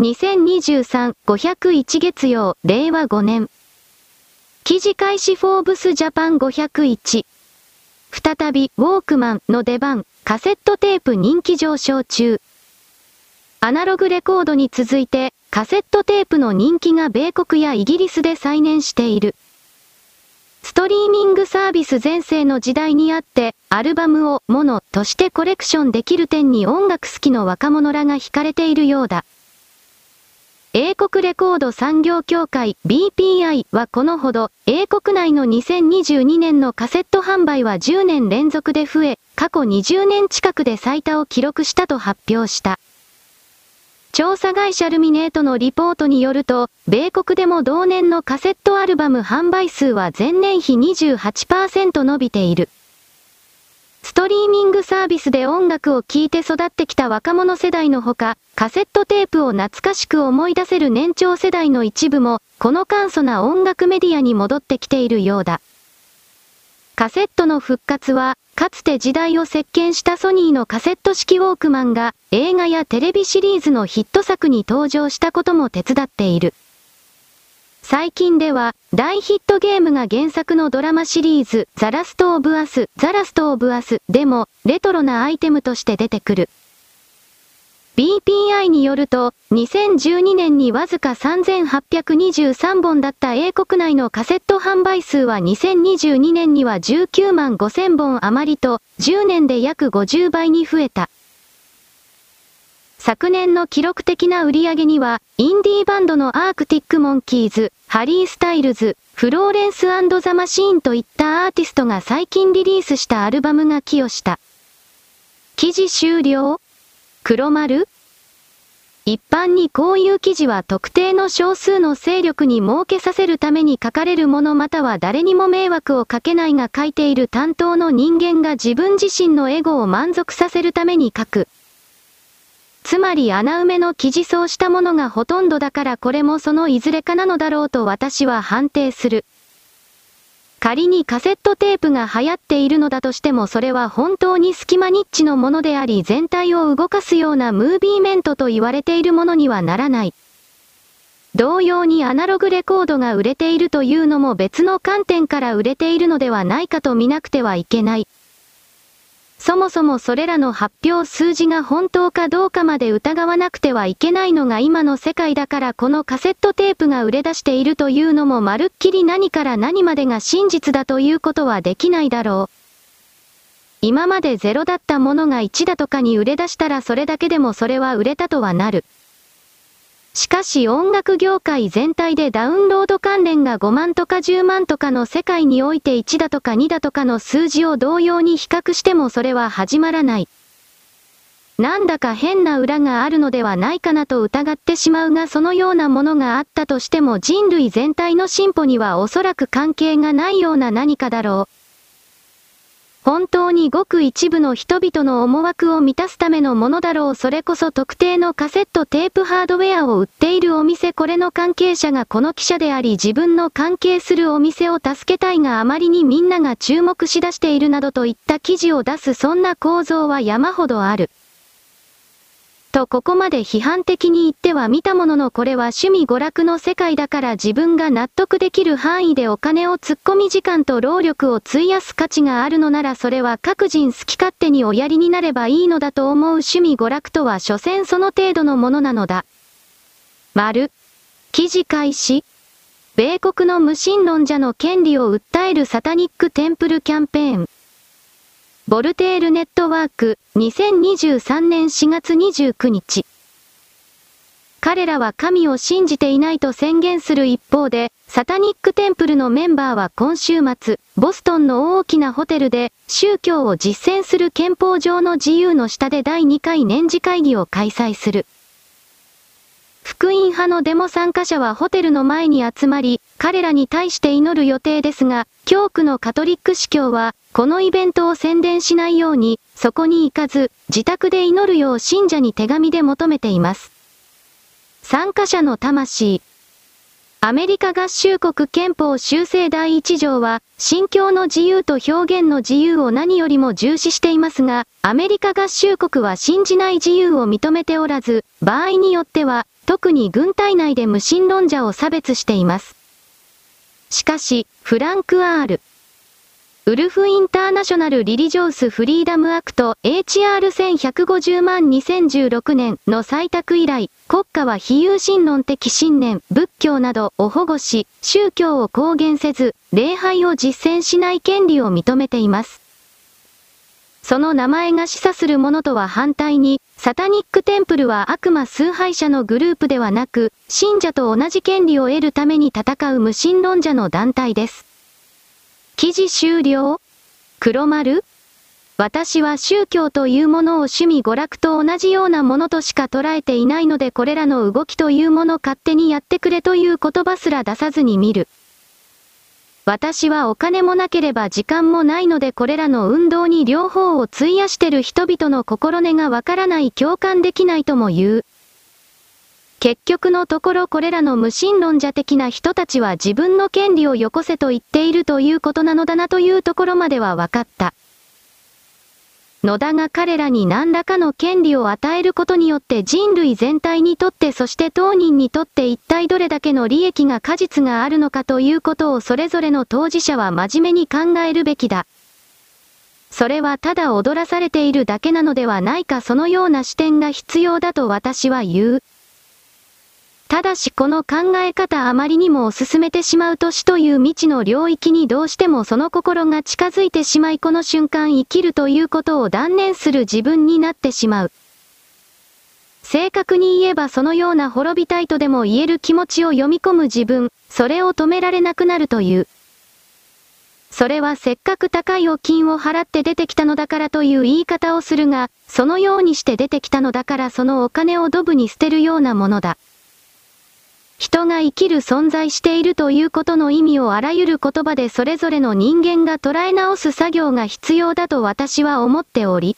2023-501月曜、令和5年。記事開始フォーブスジャパン501。再び、ウォークマンの出番、カセットテープ人気上昇中。アナログレコードに続いて、カセットテープの人気が米国やイギリスで再燃している。ストリーミングサービス全盛の時代にあって、アルバムをものとしてコレクションできる点に音楽好きの若者らが惹かれているようだ。英国レコード産業協会 BPI はこのほど、英国内の2022年のカセット販売は10年連続で増え、過去20年近くで最多を記録したと発表した。調査会社ルミネートのリポートによると、米国でも同年のカセットアルバム販売数は前年比28%伸びている。ストリーミングサービスで音楽を聴いて育ってきた若者世代のほか、カセットテープを懐かしく思い出せる年長世代の一部も、この簡素な音楽メディアに戻ってきているようだ。カセットの復活は、かつて時代を席巻したソニーのカセット式ウォークマンが映画やテレビシリーズのヒット作に登場したことも手伝っている。最近では大ヒットゲームが原作のドラマシリーズザラストオブアス、ザラストオブアスでもレトロなアイテムとして出てくる。BPI によると、2012年にわずか3823本だった英国内のカセット販売数は2022年には19万5000本余りと、10年で約50倍に増えた。昨年の記録的な売り上げには、インディーバンドのアークティックモンキーズ、ハリー・スタイルズ、フローレンスザ・マシーンといったアーティストが最近リリースしたアルバムが寄与した。記事終了？黒丸？一般にこういう記事は特定の少数の勢力に儲けさせるために書かれるものまたは誰にも迷惑をかけないが書いている担当の人間が自分自身のエゴを満足させるために書く。つまり穴埋めの記事そうしたものがほとんどだからこれもそのいずれかなのだろうと私は判定する。仮にカセットテープが流行っているのだとしてもそれは本当に隙間ニッチのものであり全体を動かすようなムービーメントと言われているものにはならない。同様にアナログレコードが売れているというのも別の観点から売れているのではないかと見なくてはいけない。そもそもそれらの発表数字が本当かどうかまで疑わなくてはいけないのが今の世界だからこのカセットテープが売れ出しているというのもまるっきり何から何までが真実だということはできないだろう。今までゼロだったものが1だとかに売れ出したらそれだけでもそれは売れたとはなる。しかし音楽業界全体でダウンロード関連が5万とか10万とかの世界において1だとか2だとかの数字を同様に比較してもそれは始まらない。なんだか変な裏があるのではないかなと疑ってしまうがそのようなものがあったとしても人類全体の進歩にはおそらく関係がないような何かだろう。本当にごく一部の人々の思惑を満たすためのものだろうそれこそ特定のカセットテープハードウェアを売っているお店これの関係者がこの記者であり自分の関係するお店を助けたいがあまりにみんなが注目しだしているなどといった記事を出すそんな構造は山ほどある。とここまで批判的に言っては見たもののこれは趣味娯楽の世界だから自分が納得できる範囲でお金を突っ込み時間と労力を費やす価値があるのならそれは各人好き勝手におやりになればいいのだと思う趣味娯楽とは所詮その程度のものなのだ。丸。記事開始。米国の無神論者の権利を訴えるサタニックテンプルキャンペーン。ボルテールネットワーク、2023年4月29日。彼らは神を信じていないと宣言する一方で、サタニックテンプルのメンバーは今週末、ボストンの大きなホテルで、宗教を実践する憲法上の自由の下で第2回年次会議を開催する。福音派のデモ参加者はホテルの前に集まり、彼らに対して祈る予定ですが、教区のカトリック司教は、このイベントを宣伝しないように、そこに行かず、自宅で祈るよう信者に手紙で求めています。参加者の魂。アメリカ合衆国憲法修正第一条は、信教の自由と表現の自由を何よりも重視していますが、アメリカ合衆国は信じない自由を認めておらず、場合によっては、特に軍隊内で無神論者を差別しています。しかし、フランク・アール。ウルフ・インターナショナル・リリジョース・フリーダム・アクト HR1150 万2016年の採択以来、国家は非有神論的信念、仏教などを保護し、宗教を公言せず、礼拝を実践しない権利を認めています。その名前が示唆するものとは反対に、サタニックテンプルは悪魔崇拝者のグループではなく、信者と同じ権利を得るために戦う無神論者の団体です。記事終了？黒丸？私は宗教というものを趣味娯楽と同じようなものとしか捉えていないのでこれらの動きというもの勝手にやってくれという言葉すら出さずに見る。私はお金もなければ時間もないのでこれらの運動に両方を費やしてる人々の心根がわからない共感できないとも言う。結局のところこれらの無神論者的な人たちは自分の権利をよこせと言っているということなのだなというところまでは分かった。野田が彼らに何らかの権利を与えることによって人類全体にとってそして当人にとって一体どれだけの利益が果実があるのかということをそれぞれの当事者は真面目に考えるべきだ。それはただ踊らされているだけなのではないかそのような視点が必要だと私は言う。ただしこの考え方あまりにも進めてしまうと死という未知の領域にどうしてもその心が近づいてしまいこの瞬間生きるということを断念する自分になってしまう。正確に言えばそのような滅びたいとでも言える気持ちを読み込む自分、それを止められなくなるという。それはせっかく高いお金を払って出てきたのだからという言い方をするが、そのようにして出てきたのだからそのお金をドブに捨てるようなものだ。人が生きる存在しているということの意味をあらゆる言葉でそれぞれの人間が捉え直す作業が必要だと私は思っており、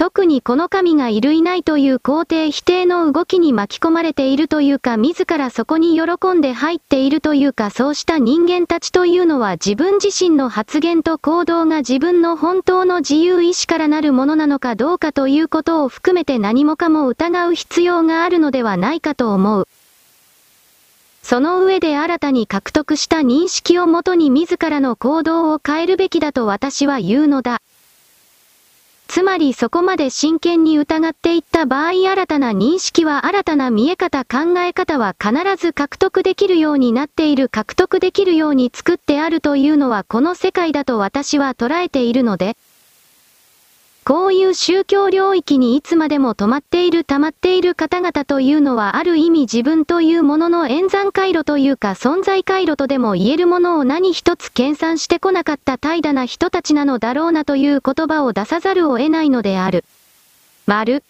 特にこの神がいるいないという肯定否定の動きに巻き込まれているというか自らそこに喜んで入っているというかそうした人間たちというのは自分自身の発言と行動が自分の本当の自由意志からなるものなのかどうかということを含めて何もかも疑う必要があるのではないかと思う。その上で新たに獲得した認識をもとに自らの行動を変えるべきだと私は言うのだ。つまりそこまで真剣に疑っていった場合新たな認識は新たな見え方考え方は必ず獲得できるようになっている獲得できるように作ってあるというのはこの世界だと私は捉えているので、こういう宗教領域にいつまでも止まっている溜まっている方々というのはある意味自分というものの演算回路というか存在回路とでも言えるものを何一つ計算してこなかった怠惰な人たちなのだろうなという言葉を出さざるを得ないのである。丸。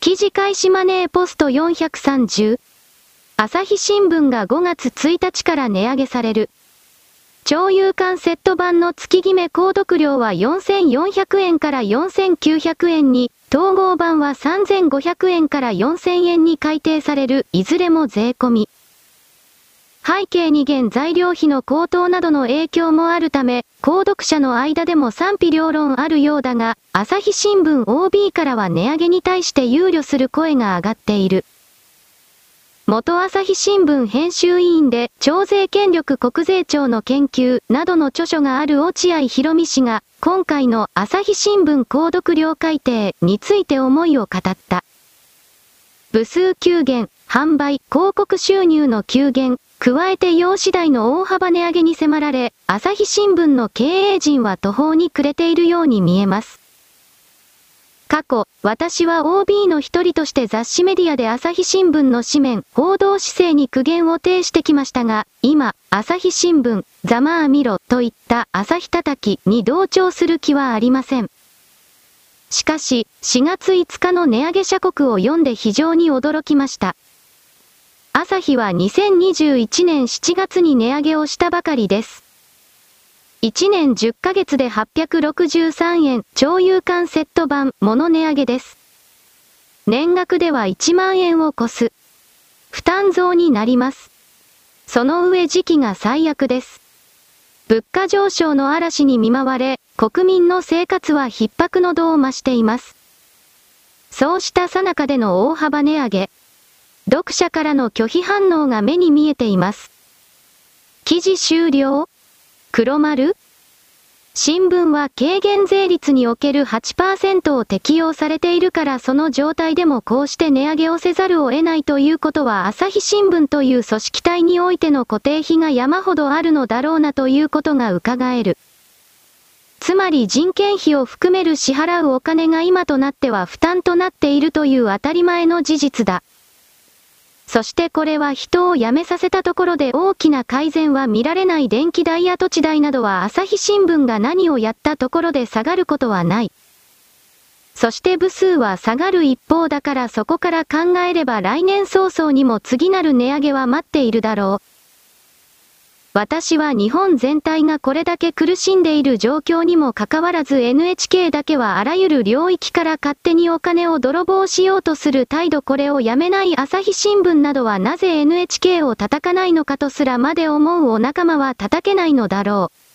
記事開始マネーポスト430。朝日新聞が5月1日から値上げされる。超有感セット版の月決め購読料は4400円から4900円に、統合版は3500円から4000円に改定される、いずれも税込み。背景に現材料費の高騰などの影響もあるため、購読者の間でも賛否両論あるようだが、朝日新聞 OB からは値上げに対して憂慮する声が上がっている。元朝日新聞編集委員で、徴税権力国税庁の研究などの著書がある落合博美氏が、今回の朝日新聞購読料改定について思いを語った。部数急減、販売、広告収入の急減、加えて用紙代の大幅値上げに迫られ、朝日新聞の経営陣は途方に暮れているように見えます。過去、私は OB の一人として雑誌メディアで朝日新聞の紙面、報道姿勢に苦言を呈してきましたが、今、朝日新聞、ざまあみろといった朝日叩きに同調する気はありません。しかし、4月5日の値上げ社国を読んで非常に驚きました。朝日は2021年7月に値上げをしたばかりです。1年10ヶ月で863円、超有感セット版、物値上げです。年額では1万円を超す。負担増になります。その上時期が最悪です。物価上昇の嵐に見舞われ、国民の生活は逼迫の度を増しています。そうした最中での大幅値上げ。読者からの拒否反応が目に見えています。記事終了黒丸？新聞は軽減税率における8%を適用されているからその状態でもこうして値上げをせざるを得ないということは朝日新聞という組織体においての固定費が山ほどあるのだろうなということが伺える。つまり人件費を含める支払うお金が今となっては負担となっているという当たり前の事実だ。そしてこれは人を辞めさせたところで大きな改善は見られない電気代や土地代などは朝日新聞が何をやったところで下がることはない。そして部数は下がる一方だからそこから考えれば来年早々にも次なる値上げは待っているだろう。私は日本全体がこれだけ苦しんでいる状況にもかかわらず NHK だけはあらゆる領域から勝手にお金を泥棒しようとする態度これをやめない朝日新聞などはなぜ NHK を叩かないのかとすらまで思うお仲間は叩けないのだろう。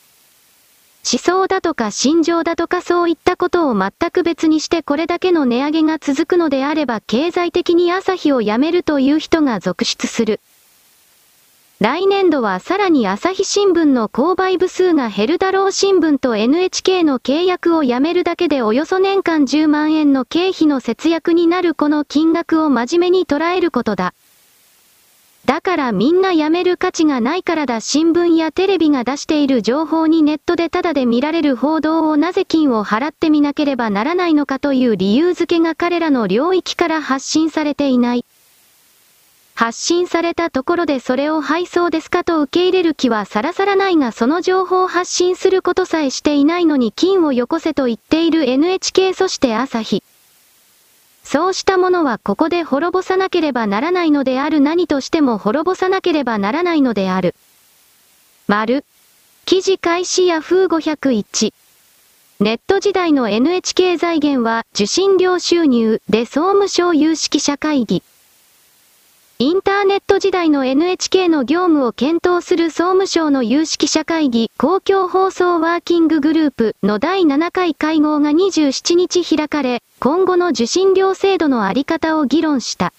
思想だとか心情だとかそういったことを全く別にしてこれだけの値上げが続くのであれば経済的に朝日をやめるという人が続出する。来年度はさらに朝日新聞の購買部数が減るだろう新聞と NHK の契約をやめるだけでおよそ年間10万円の経費の節約になるこの金額を真面目に捉えることだ。だからみんな辞める価値がないからだ新聞やテレビが出している情報にネットでタダで見られる報道をなぜ金を払ってみなければならないのかという理由付けが彼らの領域から発信されていない。発信されたところでそれを配送ですかと受け入れる気はさらさらないがその情報を発信することさえしていないのに金をよこせと言っている NHK そして朝日。そうしたものはここで滅ぼさなければならないのである何としても滅ぼさなければならないのである。丸。記事開始ヤフー501。ネット時代の NHK 財源は受信料収入で総務省有識者会議。インターネット時代の NHK の業務を検討する総務省の有識者会議公共放送ワーキンググループの第7回会合が27日開かれ、今後の受信料制度のあり方を議論した。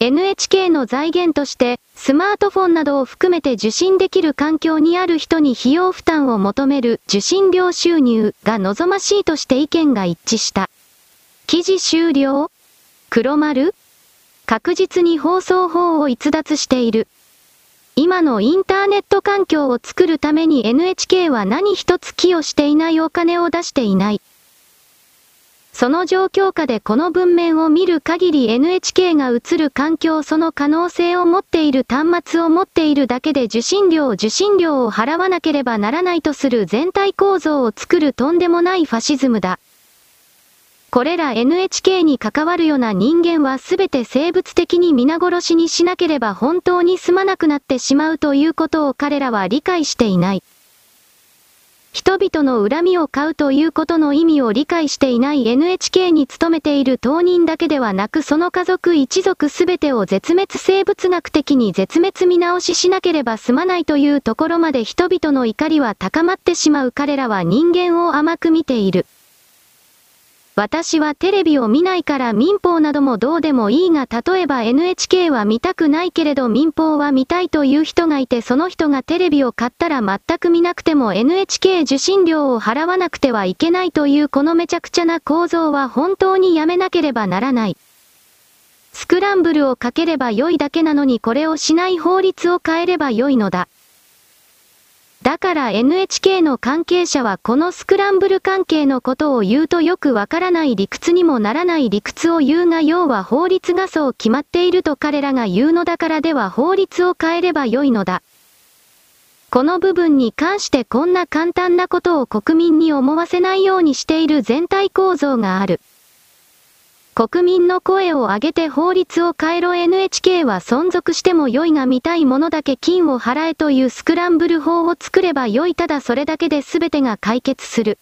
NHK の財源として、スマートフォンなどを含めて受信できる環境にある人に費用負担を求める受信料収入が望ましいとして意見が一致した。記事終了？黒丸？確実に放送法を逸脱している。今のインターネット環境を作るために NHK は何一つ寄与していないお金を出していない。その状況下でこの文面を見る限り NHK が映る環境その可能性を持っている端末を持っているだけで受信料受信料を払わなければならないとする全体構造を作るとんでもないファシズムだ。これら NHK に関わるような人間はすべて生物的に皆殺しにしなければ本当に済まなくなってしまうということを彼らは理解していない。人々の恨みを買うということの意味を理解していない NHK に勤めている当人だけではなくその家族一族すべてを絶滅生物学的に絶滅見直ししなければ済まないというところまで人々の怒りは高まってしまう彼らは人間を甘く見ている。私はテレビを見ないから民放などもどうでもいいが例えば NHK は見たくないけれど民放は見たいという人がいてその人がテレビを買ったら全く見なくても NHK 受信料を払わなくてはいけないというこのめちゃくちゃな構造は本当にやめなければならない。スクランブルをかければ良いだけなのにこれをしない法律を変えれば良いのだ。だから NHK の関係者はこのスクランブル関係のことを言うとよくわからない理屈にもならない理屈を言うが要は法律がそう決まっていると彼らが言うのだからでは法律を変えれば良いのだ。この部分に関してこんな簡単なことを国民に思わせないようにしている全体構造がある。国民の声を上げて法律を変えろ NHK は存続しても良いが見たいものだけ金を払えというスクランブル法を作れば良いただそれだけで全てが解決する。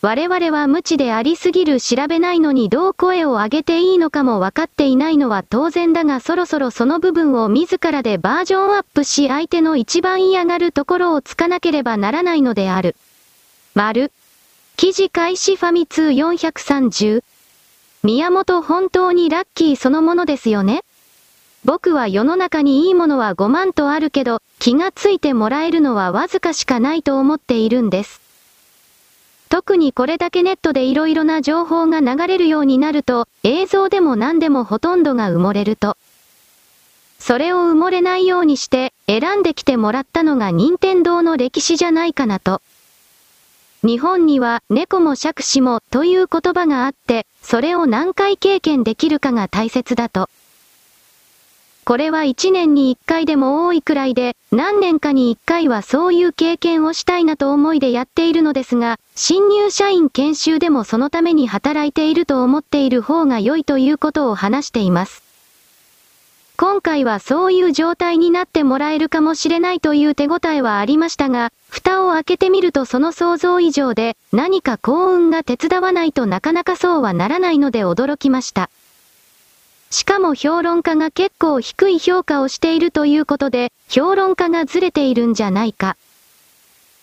我々は無知でありすぎる調べないのにどう声を上げていいのかも分かっていないのは当然だがそろそろその部分を自らでバージョンアップし相手の一番嫌がるところをつかなければならないのである。丸。記事開始ファミ通430宮本本当にラッキーそのものですよね僕は世の中にいいものは5万とあるけど、気がついてもらえるのはわずかしかないと思っているんです。特にこれだけネットで色々な情報が流れるようになると、映像でも何でもほとんどが埋もれると。それを埋もれないようにして、選んできてもらったのが任天堂の歴史じゃないかなと。日本には猫も杓子もという言葉があって、それを何回経験できるかが大切だと。これは1年に1回でも多いくらいで、何年かに1回はそういう経験をしたいなと思いでやっているのですが、新入社員研修でもそのために働いていると思っている方が良いということを話しています。今回はそういう状態になってもらえるかもしれないという手応えはありましたが、蓋を開けてみるとその想像以上で、何か幸運が手伝わないとなかなかそうはならないので驚きました。しかも評論家が結構低い評価をしているということで、評論家がずれているんじゃないか。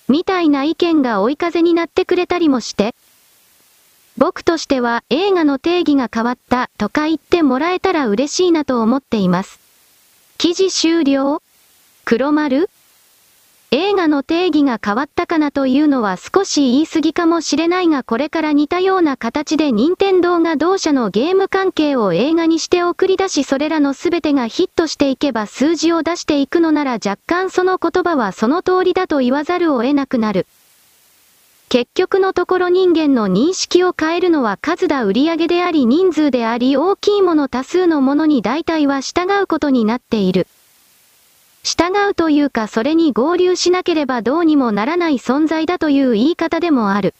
みたいな意見が追い風になってくれたりもして。僕としては映画の定義が変わったとか言ってもらえたら嬉しいなと思っています。記事終了？黒丸？映画の定義が変わったかなというのは少し言い過ぎかもしれないがこれから似たような形で任天堂が同社のゲーム関係を映画にして送り出しそれらの全てがヒットしていけば数字を出していくのなら若干その言葉はその通りだと言わざるを得なくなる。結局のところ人間の認識を変えるのは数だ売上であり人数であり大きいもの多数のものに大体は従うことになっている。従うというかそれに合流しなければどうにもならない存在だという言い方でもある。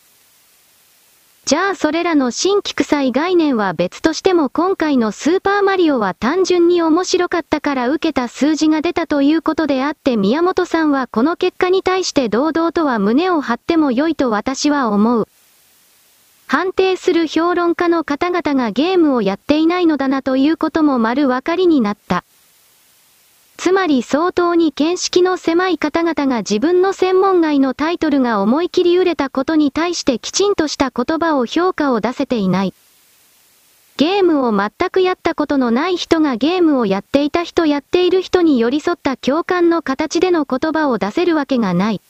じゃあそれらの新規臭い概念は別としても今回のスーパーマリオは単純に面白かったから受けた数字が出たということであって宮本さんはこの結果に対して堂々とは胸を張っても良いと私は思う。判定する評論家の方々がゲームをやっていないのだなということも丸分かりになった。つまり相当に見識の狭い方々が自分の専門外のタイトルが思い切り売れたことに対してきちんとした言葉を評価を出せていない。ゲームを全くやったことのない人がゲームをやっていた人やっている人に寄り添った共感の形での言葉を出せるわけがない。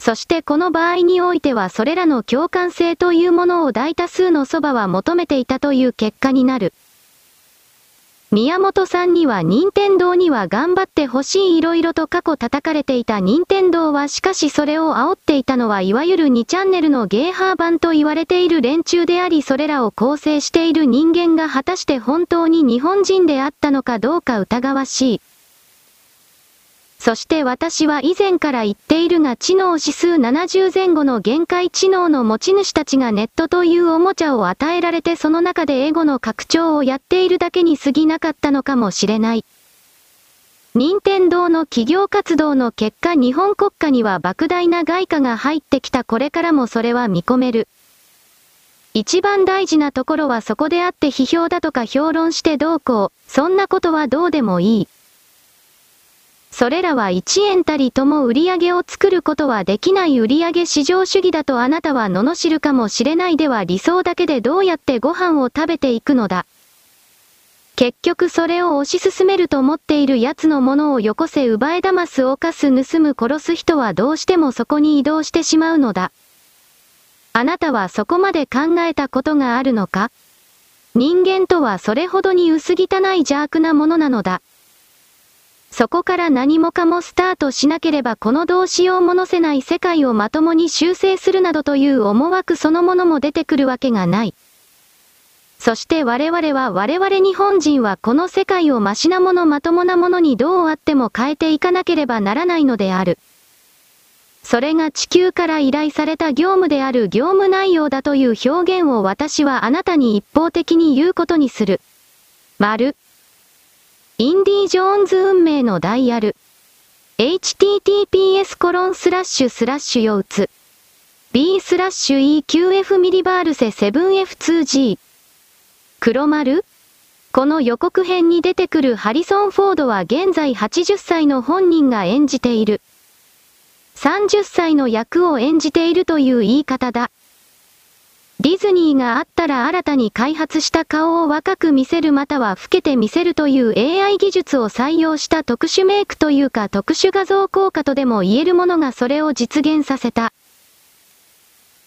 そしてこの場合においてはそれらの共感性というものを大多数のそばは求めていたという結果になる。宮本さんには任天堂には頑張ってほしい色々と過去叩かれていた任天堂はしかしそれを煽っていたのはいわゆる2チャンネルのゲーハー版と言われている連中でありそれらを構成している人間が果たして本当に日本人であったのかどうか疑わしい。そして私は以前から言っているが知能指数70前後の限界知能の持ち主たちがネットというおもちゃを与えられてその中でエゴの拡張をやっているだけに過ぎなかったのかもしれない。任天堂の企業活動の結果日本国家には莫大な外貨が入ってきたこれからもそれは見込める。一番大事なところはそこであって批評だとか評論してどうこう、そんなことはどうでもいい。それらは1円たりとも売り上げを作ることはできない売上市場主義だとあなたは罵るかもしれないでは理想だけでどうやってご飯を食べていくのだ。結局それを推し進めると思っている奴のものをよこせ奪え騙す犯す盗む殺す人はどうしてもそこに移動してしまうのだ。あなたはそこまで考えたことがあるのか？人間とはそれほどに薄汚い邪悪なものなのだ。そこから何もかもスタートしなければこのどうしようものせない世界をまともに修正するなどという思惑そのものも出てくるわけがない。そして我々は我々日本人はこの世界をマシなものまともなものにどうあっても変えていかなければならないのである。それが地球から依頼された業務である業務内容だという表現を私はあなたに一方的に言うことにする。丸。インディ・ジョーンズ運命のダイヤル。https コロンスラッシュスラッシュ腰痛。b スラッシュ eqf ミリバールセ 7f2g。黒丸？この予告編に出てくるハリソン・フォードは現在80歳の本人が演じている。30歳の役を演じているという言い方だ。ディズニーがあったら新たに開発した顔を若く見せるまたは老けて見せるという AI 技術を採用した特殊メイクというか特殊画像効果とでも言えるものがそれを実現させた。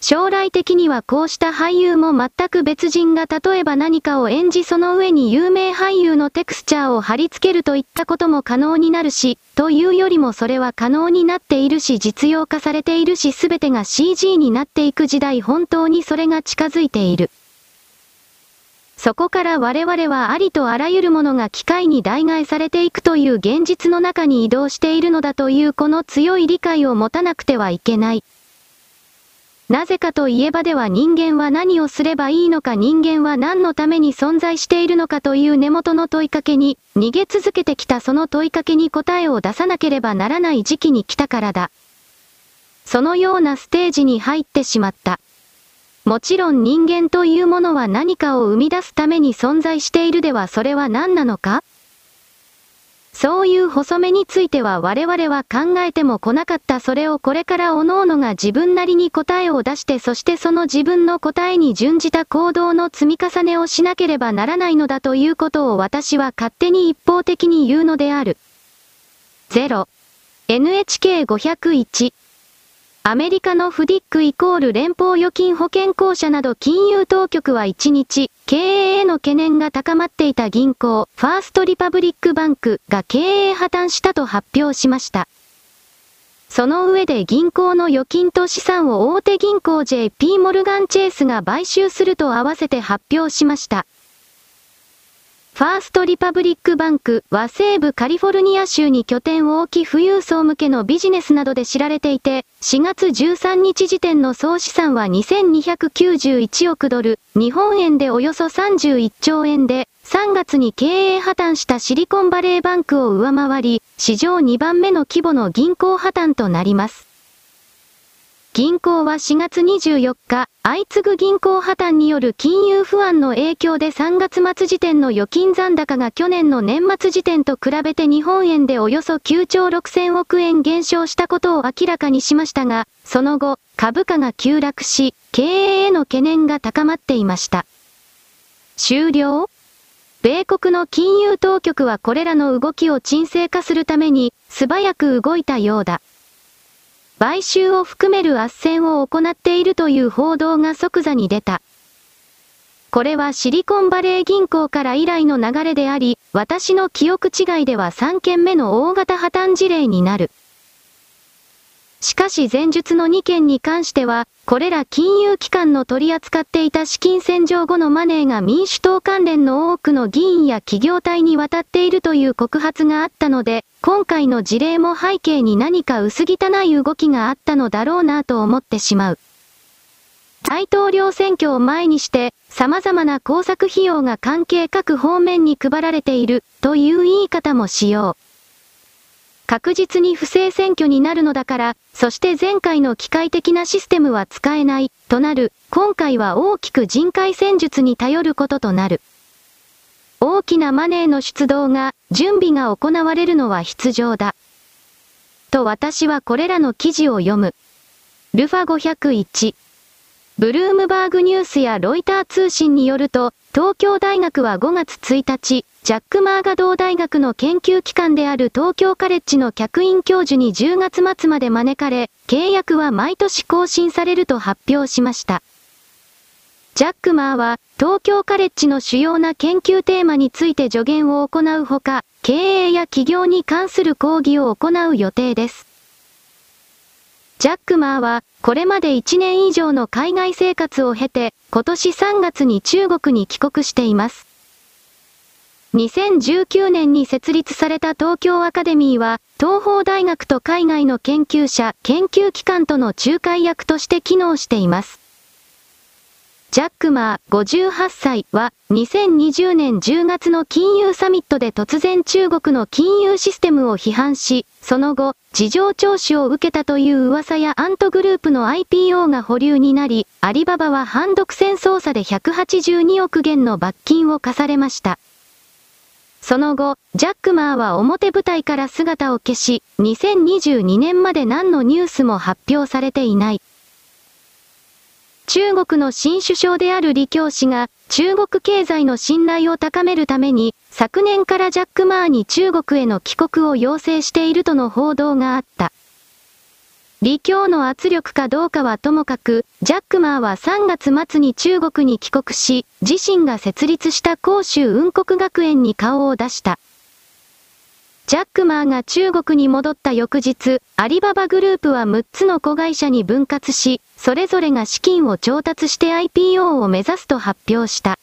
将来的にはこうした俳優も全く別人が例えば何かを演じその上に有名俳優のテクスチャーを貼り付けるといったことも可能になるし、というよりもそれは可能になっているし実用化されているし全てが CG になっていく時代本当にそれが近づいている。そこから我々はありとあらゆるものが機械に代替されていくという現実の中に移動しているのだというこの強い理解を持たなくてはいけない。なぜかといえばでは人間は何をすればいいのか人間は何のために存在しているのかという根元の問いかけに、逃げ続けてきたその問いかけに答えを出さなければならない時期に来たからだ。そのようなステージに入ってしまった。もちろん人間というものは何かを生み出すために存在しているではそれは何なのか？そういう細めについては我々は考えても来なかったそれをこれから各々が自分なりに答えを出してそしてその自分の答えに準じた行動の積み重ねをしなければならないのだということを私は勝手に一方的に言うのである。0 NHK501 アメリカの FDIC イコール連邦預金保険公社など金融当局は1日、経営への懸念が高まっていた銀行、ファーストリパブリックバンクが経営破綻したと発表しました。その上で銀行の預金と資産を大手銀行 JP モルガンチェイスが買収すると合わせて発表しました。ファーストリパブリックバンクは西部カリフォルニア州に拠点を置き富裕層向けのビジネスなどで知られていて、4月13日時点の総資産は2291億ドル、日本円でおよそ31兆円で、3月に経営破綻したシリコンバレーバンクを上回り、史上2番目の規模の銀行破綻となります。銀行は4月24日、相次ぐ銀行破綻による金融不安の影響で3月末時点の預金残高が去年の年末時点と比べて日本円でおよそ9兆6000億円減少したことを明らかにしましたが、その後、株価が急落し、経営への懸念が高まっていました。終了？米国の金融当局はこれらの動きを沈静化するために、素早く動いたようだ。買収を含める斡旋を行っているという報道が即座に出た。これはシリコンバレー銀行から以来の流れであり、私の記憶違いでは3件目の大型破綻事例になる。しかし前述の2件に関しては、これら金融機関の取り扱っていた資金洗浄後のマネーが民主党関連の多くの議員や企業体に渡っているという告発があったので、今回の事例も背景に何か薄汚い動きがあったのだろうなと思ってしまう。大統領選挙を前にして、様々な工作費用が関係各方面に配られている、という言い方もしよう。確実に不正選挙になるのだから、そして前回の機械的なシステムは使えない、となる、今回は大きく人海戦術に頼ることとなる。大きなマネーの出動が、準備が行われるのは必要だ。と私はこれらの記事を読む。ルファ501。ブルームバーグニュースやロイター通信によると、東京大学は5月1日、ジャック・マーガドー大学の研究機関である東京カレッジの客員教授に10月末まで招かれ、契約は毎年更新されると発表しました。ジャックマーは、東京カレッジの主要な研究テーマについて助言を行うほか、経営や企業に関する講義を行う予定です。ジャックマーは、これまで1年以上の海外生活を経て、今年3月に中国に帰国しています。2019年に設立された東京アカデミーは、東方大学と海外の研究者、研究機関との仲介役として機能しています。ジャックマー58歳は2020年10月の金融サミットで突然中国の金融システムを批判し、その後、事情聴取を受けたという噂やアントグループの IPO が保留になり、アリババは反独占捜査で182億元の罰金を課されました。その後、ジャックマーは表舞台から姿を消し、2022年まで何のニュースも発表されていない。中国の新首相である李強氏が、中国経済の信頼を高めるために、昨年からジャック・マーに中国への帰国を要請しているとの報道があった。李強の圧力かどうかはともかく、ジャックマーは3月末に中国に帰国し、自身が設立した広州雲国学園に顔を出した。ジャックマーが中国に戻った翌日、アリババグループは6つの子会社に分割し、それぞれが資金を調達して IPO を目指すと発表した。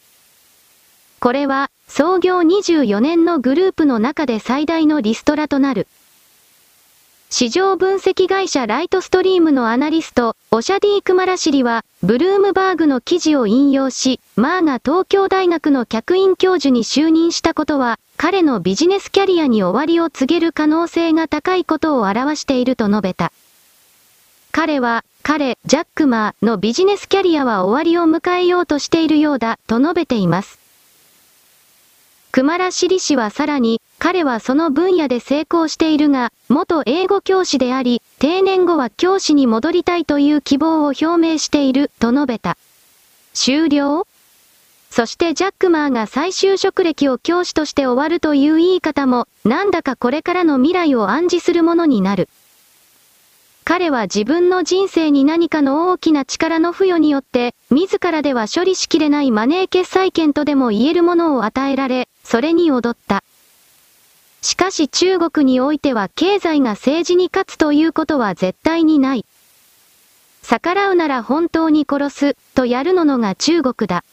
これは、創業24年のグループの中で最大のリストラとなる。市場分析会社ライトストリームのアナリスト、オシャディークマラシリは、ブルームバーグの記事を引用し、マーが東京大学の客員教授に就任したことは、彼のビジネスキャリアに終わりを告げる可能性が高いことを表していると述べた。彼は、彼、ジャックマーのビジネスキャリアは終わりを迎えようとしているようだ、と述べています。クマラシリ氏はさらに、彼はその分野で成功しているが、元英語教師であり、定年後は教師に戻りたいという希望を表明している、と述べた。終了？そしてジャックマーが再就職歴を教師として終わるという言い方も、なんだかこれからの未来を暗示するものになる。彼は自分の人生に何かの大きな力の付与によって、自らでは処理しきれないマネー決済権とでも言えるものを与えられ、それに踊った。しかし中国においては経済が政治に勝つということは絶対にない。逆らうなら本当に殺す、とやるののが中国だ。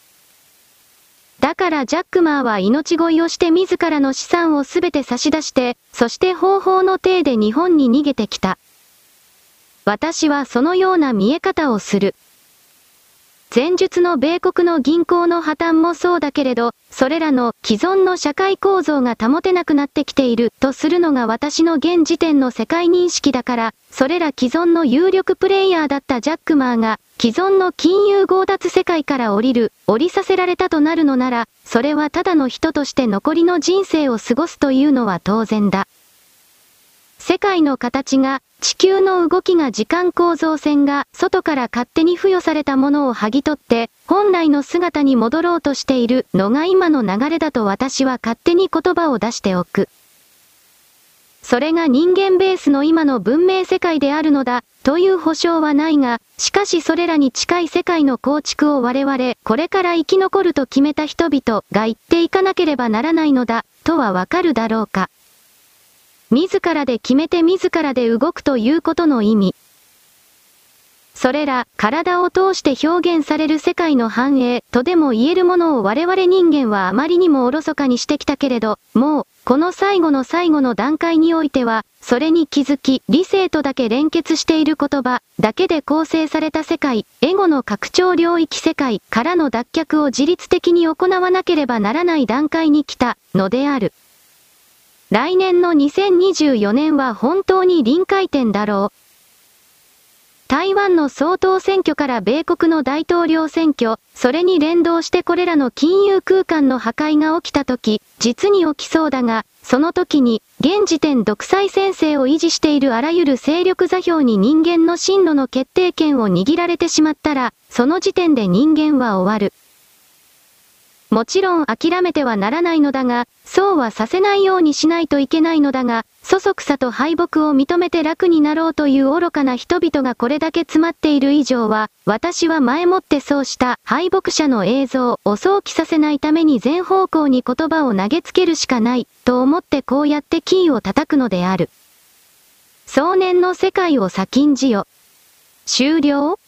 だからジャックマーは命乞いをして自らの資産をすべて差し出して、そして方法の体で日本に逃げてきた。私はそのような見え方をする。前述の米国の銀行の破綻もそうだけれど、それらの既存の社会構造が保てなくなってきているとするのが私の現時点の世界認識だから、それら既存の有力プレイヤーだったジャックマーが、既存の金融強奪世界から降りる、降りさせられたとなるのなら、それはただの人として残りの人生を過ごすというのは当然だ。世界の形が、地球の動きが時間構造線が、外から勝手に付与されたものを剥ぎ取って、本来の姿に戻ろうとしているのが今の流れだと私は勝手に言葉を出しておく。それが人間ベースの今の文明世界であるのだ、という保証はないが、しかしそれらに近い世界の構築を我々、これから生き残ると決めた人々が言っていかなければならないのだ、とはわかるだろうか。自らで決めて自らで動くということの意味。それら、体を通して表現される世界の繁栄とでも言えるものを我々人間はあまりにもおろそかにしてきたけれど、もう、この最後の最後の段階においては、それに気づき、理性とだけ連結している言葉、だけで構成された世界、エゴの拡張領域世界からの脱却を自律的に行わなければならない段階に来た、のである。来年の2024年は本当に臨界点だろう。台湾の総統選挙から米国の大統領選挙、それに連動してこれらの金融空間の破壊が起きた時、実に起きそうだが、その時に、現時点独裁先生を維持しているあらゆる勢力座標に人間の進路の決定権を握られてしまったら、その時点で人間は終わる。もちろん諦めてはならないのだが、そうはさせないようにしないといけないのだが、そそくさと敗北を認めて楽になろうという愚かな人々がこれだけ詰まっている以上は、私は前もってそうした敗北者の映像を想起させないために全方向に言葉を投げつけるしかない、と思ってこうやってキーを叩くのである。壮年の世界を先んじよ。終了？